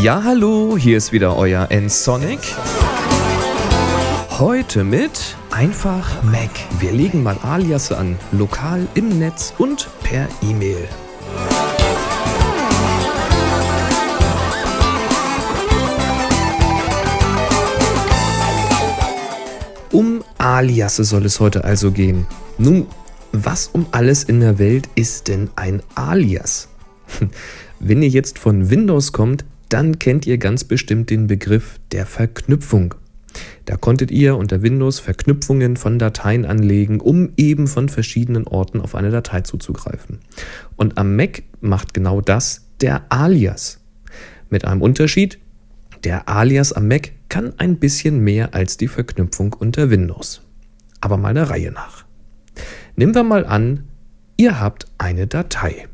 Ja, hallo, hier ist wieder euer N-Sonic. Heute mit einfach Mac. Wir legen mal Aliasse an, lokal im Netz und per E-Mail. Um Aliasse soll es heute also gehen. Nun, was um alles in der Welt ist denn ein Alias? Wenn ihr jetzt von Windows kommt, dann kennt ihr ganz bestimmt den Begriff der Verknüpfung. Da konntet ihr unter Windows Verknüpfungen von Dateien anlegen, um eben von verschiedenen Orten auf eine Datei zuzugreifen. Und am Mac macht genau das der Alias. Mit einem Unterschied, der Alias am Mac kann ein bisschen mehr als die Verknüpfung unter Windows. Aber mal der Reihe nach. Nehmen wir mal an, ihr habt eine Datei.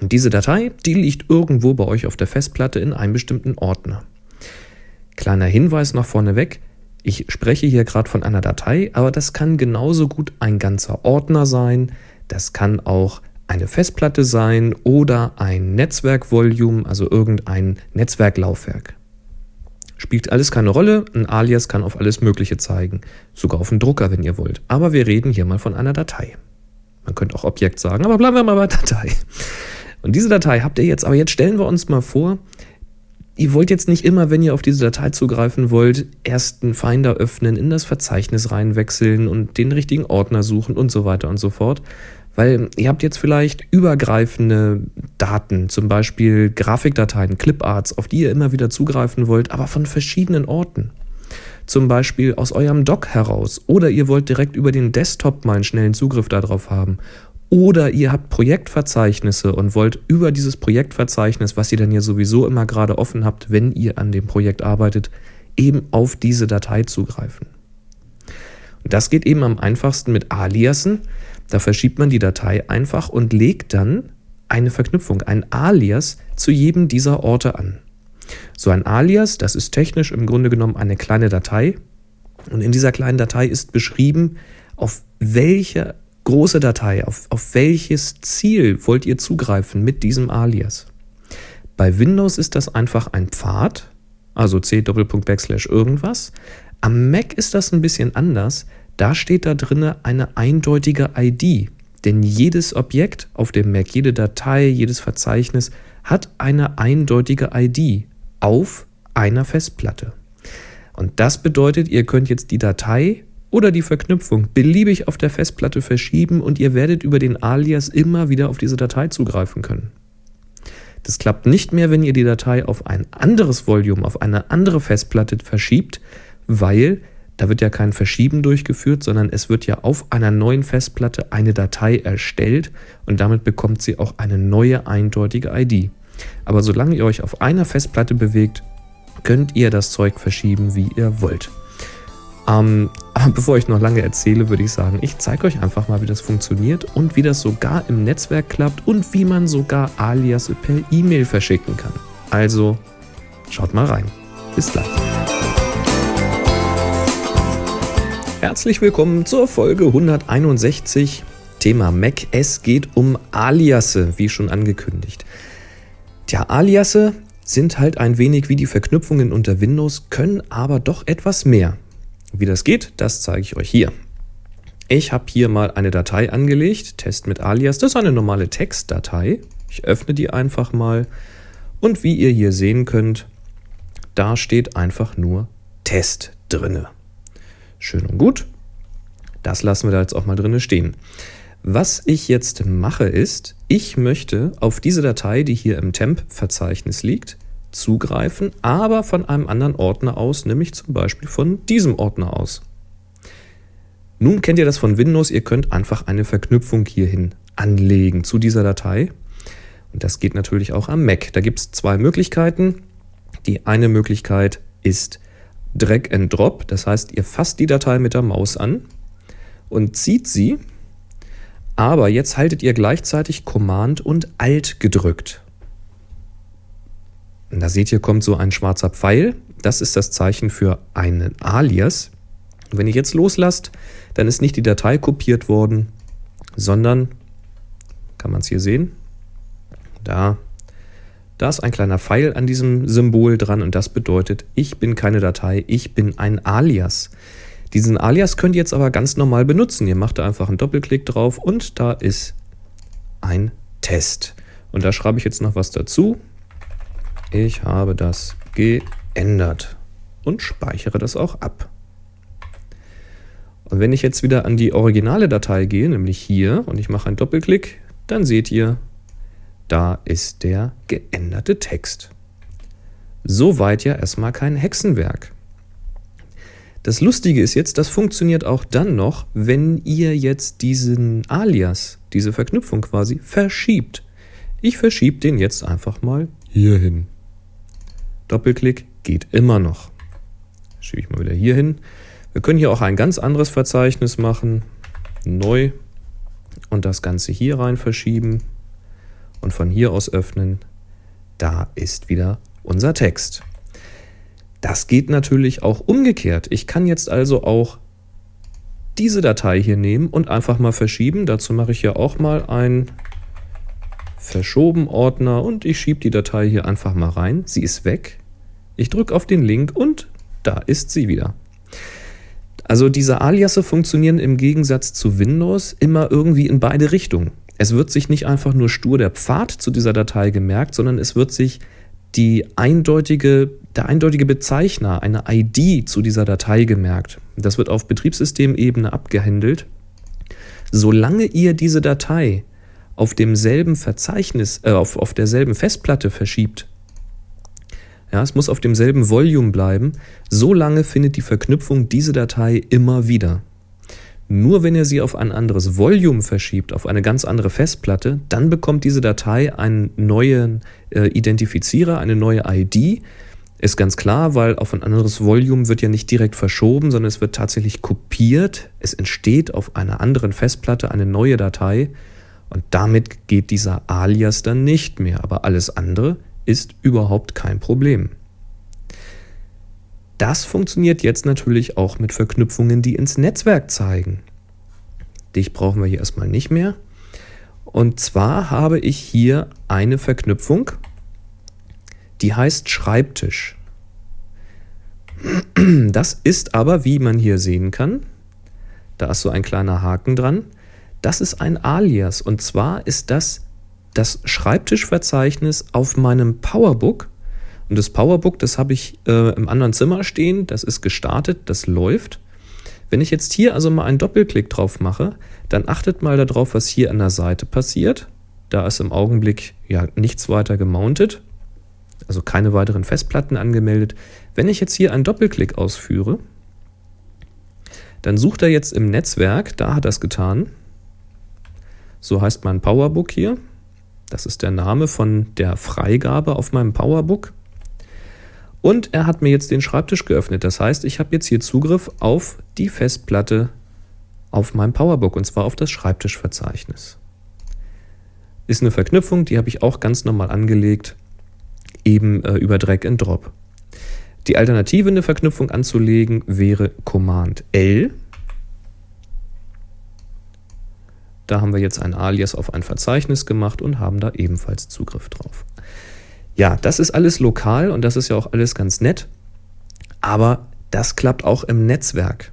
Und diese Datei, die liegt irgendwo bei euch auf der Festplatte in einem bestimmten Ordner. Kleiner Hinweis noch vorneweg, ich spreche hier gerade von einer Datei, aber das kann genauso gut ein ganzer Ordner sein, das kann auch eine Festplatte sein oder ein Netzwerkvolumen, also irgendein Netzwerklaufwerk. Spielt alles keine Rolle, ein Alias kann auf alles Mögliche zeigen, sogar auf einen Drucker, wenn ihr wollt. Aber wir reden hier mal von einer Datei. Man könnte auch Objekt sagen, aber bleiben wir mal bei Datei. Und diese Datei habt ihr jetzt, aber jetzt stellen wir uns mal vor, ihr wollt jetzt nicht immer, wenn ihr auf diese Datei zugreifen wollt, erst einen Finder öffnen, in das Verzeichnis reinwechseln und den richtigen Ordner suchen und so weiter und so fort. Weil ihr habt jetzt vielleicht übergreifende Daten, zum Beispiel Grafikdateien, Cliparts, auf die ihr immer wieder zugreifen wollt, aber von verschiedenen Orten. Zum Beispiel aus eurem Dock heraus. Oder ihr wollt direkt über den Desktop mal einen schnellen Zugriff darauf haben. Oder ihr habt Projektverzeichnisse und wollt über dieses Projektverzeichnis, was ihr dann ja sowieso immer gerade offen habt, wenn ihr an dem Projekt arbeitet, eben auf diese Datei zugreifen. Und das geht eben am einfachsten mit Aliasen. Da verschiebt man die Datei einfach und legt dann eine Verknüpfung, ein Alias zu jedem dieser Orte an. So ein Alias, das ist technisch im Grunde genommen eine kleine Datei. Und in dieser kleinen Datei ist beschrieben, auf welche große Datei, auf, auf welches Ziel wollt ihr zugreifen mit diesem Alias. Bei Windows ist das einfach ein Pfad, also c Doppelpunkt Backslash irgendwas. Am Mac ist das ein bisschen anders. Da steht da drinne eine eindeutige ID. Denn jedes Objekt auf dem Mac, jede Datei, jedes Verzeichnis hat eine eindeutige ID auf einer Festplatte. Und das bedeutet, ihr könnt jetzt die Datei oder die Verknüpfung beliebig auf der Festplatte verschieben und ihr werdet über den Alias immer wieder auf diese Datei zugreifen können. Das klappt nicht mehr, wenn ihr die Datei auf ein anderes Volume, auf eine andere Festplatte verschiebt, weil da wird ja kein Verschieben durchgeführt, sondern es wird ja auf einer neuen Festplatte eine Datei erstellt und damit bekommt sie auch eine neue eindeutige ID. Aber solange ihr euch auf einer Festplatte bewegt, könnt ihr das Zeug verschieben, wie ihr wollt. Ähm, aber bevor ich noch lange erzähle, würde ich sagen, ich zeige euch einfach mal, wie das funktioniert und wie das sogar im Netzwerk klappt und wie man sogar Alias per E-Mail verschicken kann. Also schaut mal rein. Bis gleich. Herzlich willkommen zur Folge 161. Thema Mac. Es geht um Aliasse, wie schon angekündigt. Tja, Aliasse sind halt ein wenig wie die Verknüpfungen unter Windows, können aber doch etwas mehr. Wie das geht, das zeige ich euch hier. Ich habe hier mal eine Datei angelegt, Test mit Alias. Das ist eine normale Textdatei. Ich öffne die einfach mal und wie ihr hier sehen könnt, da steht einfach nur Test drinne. Schön und gut. Das lassen wir da jetzt auch mal drinne stehen. Was ich jetzt mache ist, ich möchte auf diese Datei, die hier im Temp-Verzeichnis liegt, zugreifen, aber von einem anderen Ordner aus, nämlich zum Beispiel von diesem Ordner aus. Nun kennt ihr das von Windows, ihr könnt einfach eine Verknüpfung hierhin anlegen zu dieser Datei. Und das geht natürlich auch am Mac. Da gibt es zwei Möglichkeiten. Die eine Möglichkeit ist Drag and Drop, das heißt, ihr fasst die Datei mit der Maus an und zieht sie, aber jetzt haltet ihr gleichzeitig Command und Alt gedrückt. Da seht ihr, kommt so ein schwarzer Pfeil. Das ist das Zeichen für einen Alias. Und wenn ihr jetzt loslasst, dann ist nicht die Datei kopiert worden, sondern, kann man es hier sehen, Da. Da ist ein kleiner Pfeil an diesem Symbol dran und das bedeutet, ich bin keine Datei, ich bin ein Alias. Diesen Alias könnt ihr jetzt aber ganz normal benutzen. Ihr macht da einfach einen Doppelklick drauf und da ist ein Test. Und da schreibe ich jetzt noch was dazu. Ich habe das geändert und speichere das auch ab. Und wenn ich jetzt wieder an die originale Datei gehe, nämlich hier, und ich mache einen Doppelklick, dann seht ihr, da ist der geänderte Text. Soweit ja erstmal kein Hexenwerk. Das Lustige ist jetzt, das funktioniert auch dann noch, wenn ihr jetzt diesen Alias, diese Verknüpfung quasi, verschiebt. Ich verschiebe den jetzt einfach mal hier hin. Doppelklick geht immer noch. Schiebe ich mal wieder hier hin. Wir können hier auch ein ganz anderes Verzeichnis machen. Neu. Und das Ganze hier rein verschieben. Und von hier aus öffnen. Da ist wieder unser Text. Das geht natürlich auch umgekehrt. Ich kann jetzt also auch diese Datei hier nehmen und einfach mal verschieben. Dazu mache ich ja auch mal ein verschoben Ordner und ich schiebe die Datei hier einfach mal rein. Sie ist weg. Ich drücke auf den Link und da ist sie wieder. Also diese Aliasse funktionieren im Gegensatz zu Windows immer irgendwie in beide Richtungen. Es wird sich nicht einfach nur stur der Pfad zu dieser Datei gemerkt, sondern es wird sich die eindeutige, der eindeutige Bezeichner, eine ID zu dieser Datei gemerkt. Das wird auf Betriebssystemebene abgehandelt. Solange ihr diese Datei auf demselben Verzeichnis, äh, auf, auf derselben Festplatte verschiebt, ja, es muss auf demselben Volume bleiben. So lange findet die Verknüpfung diese Datei immer wieder. Nur wenn ihr sie auf ein anderes Volume verschiebt, auf eine ganz andere Festplatte, dann bekommt diese Datei einen neuen äh, Identifizierer, eine neue ID. Ist ganz klar, weil auf ein anderes Volume wird ja nicht direkt verschoben, sondern es wird tatsächlich kopiert. Es entsteht auf einer anderen Festplatte eine neue Datei und damit geht dieser Alias dann nicht mehr. Aber alles andere ist überhaupt kein Problem. Das funktioniert jetzt natürlich auch mit Verknüpfungen, die ins Netzwerk zeigen. Dich brauchen wir hier erstmal nicht mehr. Und zwar habe ich hier eine Verknüpfung, die heißt Schreibtisch. Das ist aber, wie man hier sehen kann, da ist so ein kleiner Haken dran, das ist ein Alias. Und zwar ist das das Schreibtischverzeichnis auf meinem Powerbook. Und das Powerbook, das habe ich äh, im anderen Zimmer stehen, das ist gestartet, das läuft. Wenn ich jetzt hier also mal einen Doppelklick drauf mache, dann achtet mal darauf, was hier an der Seite passiert. Da ist im Augenblick ja nichts weiter gemountet, also keine weiteren Festplatten angemeldet. Wenn ich jetzt hier einen Doppelklick ausführe, dann sucht er jetzt im Netzwerk, da hat er es getan. So heißt mein Powerbook hier. Das ist der Name von der Freigabe auf meinem Powerbook. Und er hat mir jetzt den Schreibtisch geöffnet. Das heißt, ich habe jetzt hier Zugriff auf die Festplatte auf meinem Powerbook und zwar auf das Schreibtischverzeichnis. Ist eine Verknüpfung, die habe ich auch ganz normal angelegt, eben äh, über Drag and Drop. Die Alternative, eine Verknüpfung anzulegen, wäre Command L. Da haben wir jetzt ein Alias auf ein Verzeichnis gemacht und haben da ebenfalls Zugriff drauf. Ja, das ist alles lokal und das ist ja auch alles ganz nett, aber das klappt auch im Netzwerk.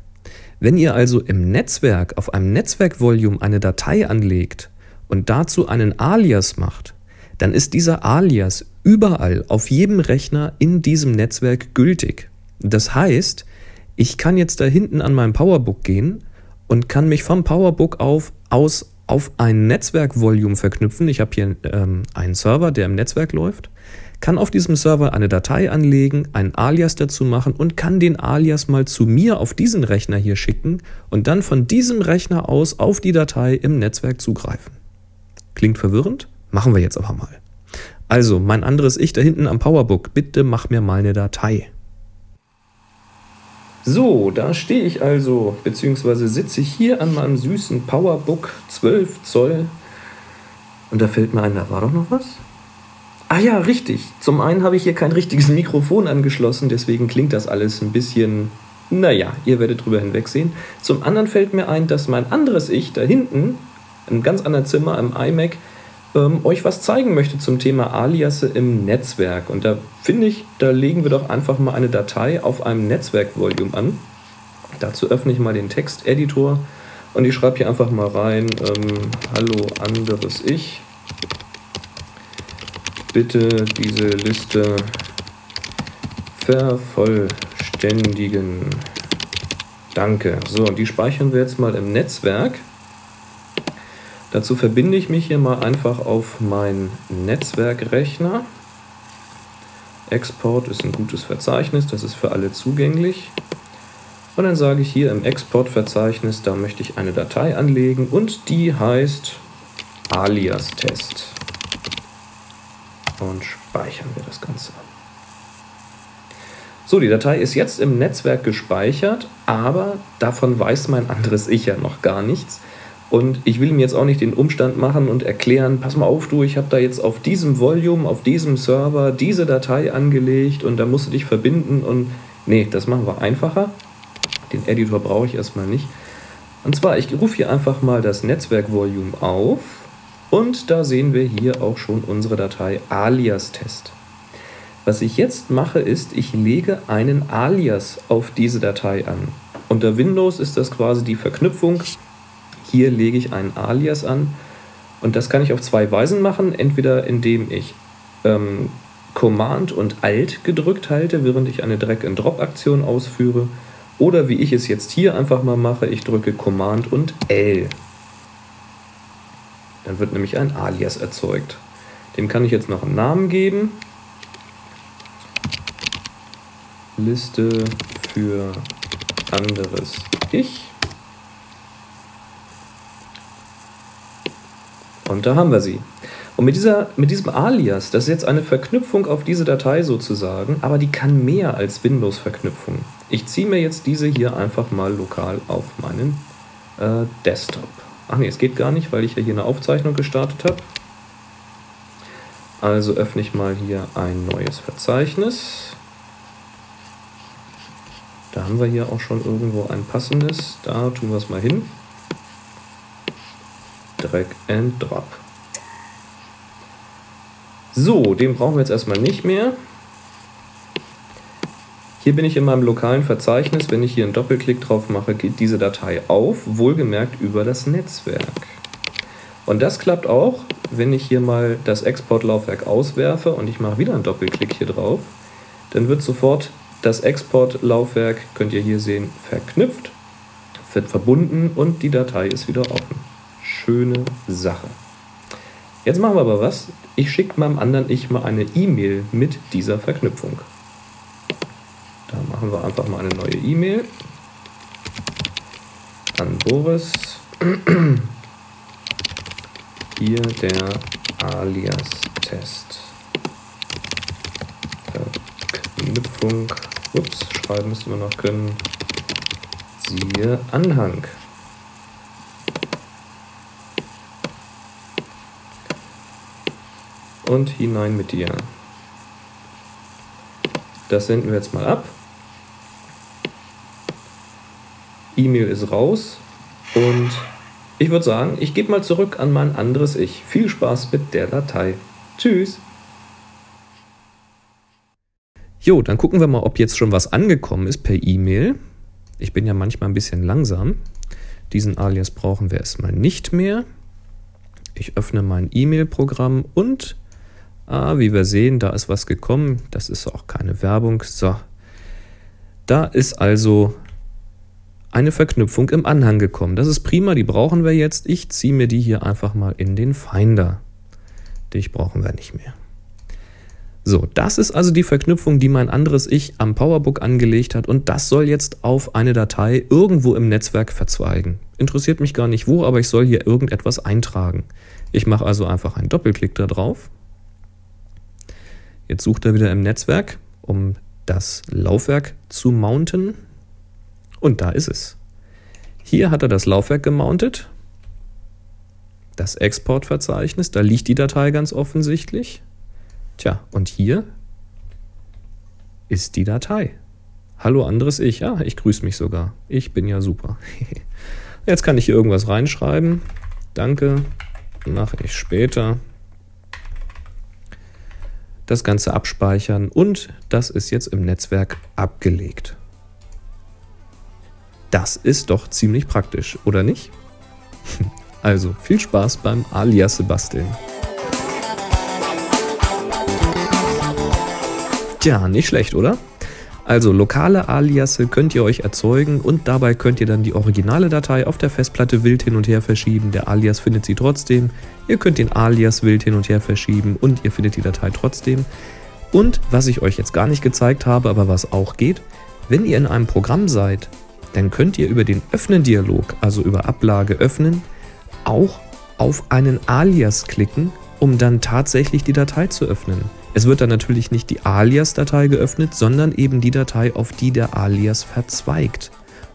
Wenn ihr also im Netzwerk auf einem Netzwerkvolume eine Datei anlegt und dazu einen Alias macht, dann ist dieser Alias überall auf jedem Rechner in diesem Netzwerk gültig. Das heißt, ich kann jetzt da hinten an meinem Powerbook gehen und kann mich vom Powerbook auf aus auf ein Netzwerkvolumen verknüpfen. Ich habe hier ähm, einen Server, der im Netzwerk läuft, kann auf diesem Server eine Datei anlegen, einen Alias dazu machen und kann den Alias mal zu mir auf diesen Rechner hier schicken und dann von diesem Rechner aus auf die Datei im Netzwerk zugreifen. Klingt verwirrend? Machen wir jetzt aber mal. Also, mein anderes Ich da hinten am Powerbook, bitte mach mir mal eine Datei. So, da stehe ich also, beziehungsweise sitze ich hier an meinem süßen Powerbook 12 Zoll. Und da fällt mir ein, da war doch noch was? Ah ja, richtig. Zum einen habe ich hier kein richtiges Mikrofon angeschlossen, deswegen klingt das alles ein bisschen, naja, ihr werdet drüber hinwegsehen. Zum anderen fällt mir ein, dass mein anderes Ich da hinten, im ganz anderen Zimmer, im iMac, ähm, euch was zeigen möchte zum Thema Aliasse im Netzwerk. Und da finde ich, da legen wir doch einfach mal eine Datei auf einem Netzwerkvolume an. Dazu öffne ich mal den Texteditor und ich schreibe hier einfach mal rein, ähm, hallo anderes Ich. Bitte diese Liste vervollständigen. Danke. So, und die speichern wir jetzt mal im Netzwerk. Dazu verbinde ich mich hier mal einfach auf meinen Netzwerkrechner. Export ist ein gutes Verzeichnis, das ist für alle zugänglich. Und dann sage ich hier im Exportverzeichnis, da möchte ich eine Datei anlegen und die heißt alias-test. Und speichern wir das Ganze. So, die Datei ist jetzt im Netzwerk gespeichert, aber davon weiß mein anderes Ich ja noch gar nichts. Und ich will mir jetzt auch nicht den Umstand machen und erklären, pass mal auf, du, ich habe da jetzt auf diesem Volume, auf diesem Server diese Datei angelegt und da musst du dich verbinden und nee, das machen wir einfacher. Den Editor brauche ich erstmal nicht. Und zwar, ich rufe hier einfach mal das Netzwerkvolume auf und da sehen wir hier auch schon unsere Datei alias-test. Was ich jetzt mache, ist, ich lege einen Alias auf diese Datei an. Unter Windows ist das quasi die Verknüpfung. Hier lege ich einen Alias an und das kann ich auf zwei Weisen machen. Entweder indem ich ähm, Command und Alt gedrückt halte, während ich eine Drag-and-Drop-Aktion ausführe oder wie ich es jetzt hier einfach mal mache, ich drücke Command und L. Dann wird nämlich ein Alias erzeugt. Dem kann ich jetzt noch einen Namen geben. Liste für anderes Ich. Und da haben wir sie. Und mit, dieser, mit diesem Alias, das ist jetzt eine Verknüpfung auf diese Datei sozusagen, aber die kann mehr als Windows-Verknüpfung. Ich ziehe mir jetzt diese hier einfach mal lokal auf meinen äh, Desktop. Ach nee, es geht gar nicht, weil ich ja hier eine Aufzeichnung gestartet habe. Also öffne ich mal hier ein neues Verzeichnis. Da haben wir hier auch schon irgendwo ein passendes. Da tun wir es mal hin. Drag and Drop. So, den brauchen wir jetzt erstmal nicht mehr. Hier bin ich in meinem lokalen Verzeichnis. Wenn ich hier einen Doppelklick drauf mache, geht diese Datei auf, wohlgemerkt über das Netzwerk. Und das klappt auch, wenn ich hier mal das Exportlaufwerk auswerfe und ich mache wieder einen Doppelklick hier drauf, dann wird sofort das Exportlaufwerk, könnt ihr hier sehen, verknüpft, wird verbunden und die Datei ist wieder offen. Schöne Sache. Jetzt machen wir aber was. Ich schicke meinem anderen Ich mal eine E-Mail mit dieser Verknüpfung. Da machen wir einfach mal eine neue E-Mail an Boris. Hier der Alias-Test. Verknüpfung. Ups, schreiben müssen wir noch können. Siehe Anhang. Und hinein mit dir. Das senden wir jetzt mal ab. E-Mail ist raus und ich würde sagen, ich gebe mal zurück an mein anderes Ich. Viel Spaß mit der Datei. Tschüss. Jo, dann gucken wir mal, ob jetzt schon was angekommen ist per E-Mail. Ich bin ja manchmal ein bisschen langsam. Diesen Alias brauchen wir erstmal nicht mehr. Ich öffne mein E-Mail-Programm und, ah, wie wir sehen, da ist was gekommen. Das ist auch keine Werbung. So, da ist also eine Verknüpfung im Anhang gekommen. Das ist prima, die brauchen wir jetzt. Ich ziehe mir die hier einfach mal in den Finder. Dich brauchen wir nicht mehr. So, das ist also die Verknüpfung, die mein anderes Ich am Powerbook angelegt hat und das soll jetzt auf eine Datei irgendwo im Netzwerk verzweigen. Interessiert mich gar nicht wo, aber ich soll hier irgendetwas eintragen. Ich mache also einfach einen Doppelklick da drauf. Jetzt sucht er wieder im Netzwerk, um das Laufwerk zu mounten. Und da ist es. Hier hat er das Laufwerk gemountet. Das Exportverzeichnis, da liegt die Datei ganz offensichtlich. Tja, und hier ist die Datei. Hallo anderes Ich. Ja, ich grüße mich sogar. Ich bin ja super. Jetzt kann ich hier irgendwas reinschreiben. Danke. Mache ich später. Das Ganze abspeichern und das ist jetzt im Netzwerk abgelegt. Das ist doch ziemlich praktisch, oder nicht? Also viel Spaß beim Alias basteln. Tja, nicht schlecht, oder? Also lokale Aliasse könnt ihr euch erzeugen und dabei könnt ihr dann die originale Datei auf der Festplatte wild hin und her verschieben. Der Alias findet sie trotzdem. Ihr könnt den Alias wild hin und her verschieben und ihr findet die Datei trotzdem. Und was ich euch jetzt gar nicht gezeigt habe, aber was auch geht, wenn ihr in einem Programm seid, dann könnt ihr über den Öffnen-Dialog, also über Ablage öffnen, auch auf einen Alias klicken, um dann tatsächlich die Datei zu öffnen. Es wird dann natürlich nicht die Alias-Datei geöffnet, sondern eben die Datei, auf die der Alias verzweigt.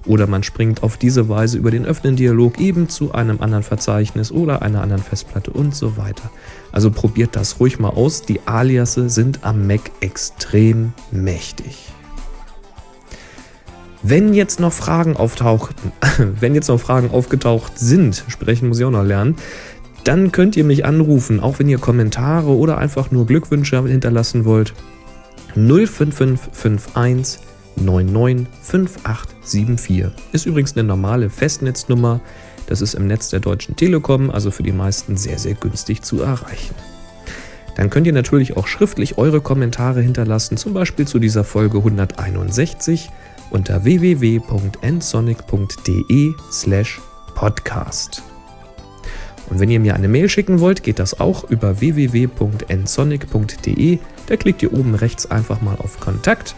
Oder man springt auf diese Weise über den Öffnen-Dialog eben zu einem anderen Verzeichnis oder einer anderen Festplatte und so weiter. Also probiert das ruhig mal aus. Die Aliasse sind am Mac extrem mächtig. Wenn jetzt noch Fragen auftauchten, wenn jetzt noch Fragen aufgetaucht sind, sprechen muss ich auch noch lernen, dann könnt ihr mich anrufen, auch wenn ihr Kommentare oder einfach nur Glückwünsche hinterlassen wollt. 05551 995874 ist übrigens eine normale Festnetznummer. Das ist im Netz der Deutschen Telekom, also für die meisten sehr, sehr günstig zu erreichen. Dann könnt ihr natürlich auch schriftlich eure Kommentare hinterlassen, zum Beispiel zu dieser Folge 161 unter www.nsonic.de slash podcast. Und wenn ihr mir eine Mail schicken wollt, geht das auch über www.nsonic.de. Da klickt ihr oben rechts einfach mal auf Kontakt.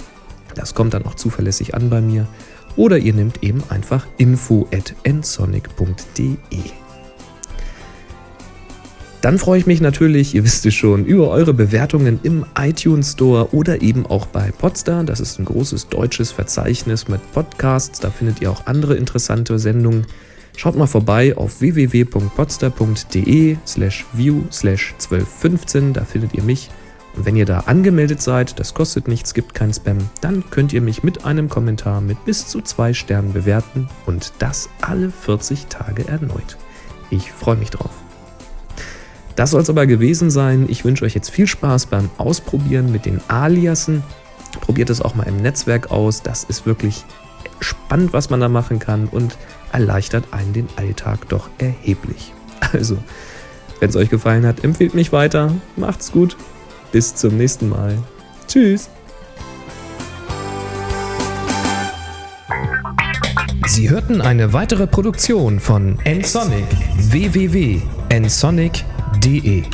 Das kommt dann auch zuverlässig an bei mir. Oder ihr nehmt eben einfach info.nsonic.de. Dann freue ich mich natürlich, ihr wisst es schon, über eure Bewertungen im iTunes Store oder eben auch bei Podstar. Das ist ein großes deutsches Verzeichnis mit Podcasts. Da findet ihr auch andere interessante Sendungen. Schaut mal vorbei auf www.podster.de slash view slash 1215, da findet ihr mich. Und wenn ihr da angemeldet seid, das kostet nichts, gibt kein Spam, dann könnt ihr mich mit einem Kommentar mit bis zu zwei Sternen bewerten und das alle 40 Tage erneut. Ich freue mich drauf. Das soll es aber gewesen sein. Ich wünsche euch jetzt viel Spaß beim Ausprobieren mit den Aliasen. Probiert es auch mal im Netzwerk aus. Das ist wirklich spannend, was man da machen kann und erleichtert einen den Alltag doch erheblich. Also, wenn es euch gefallen hat, empfehlt mich weiter. Macht's gut. Bis zum nächsten Mal. Tschüss. Sie hörten eine weitere Produktion von nsonic www.nsonic.de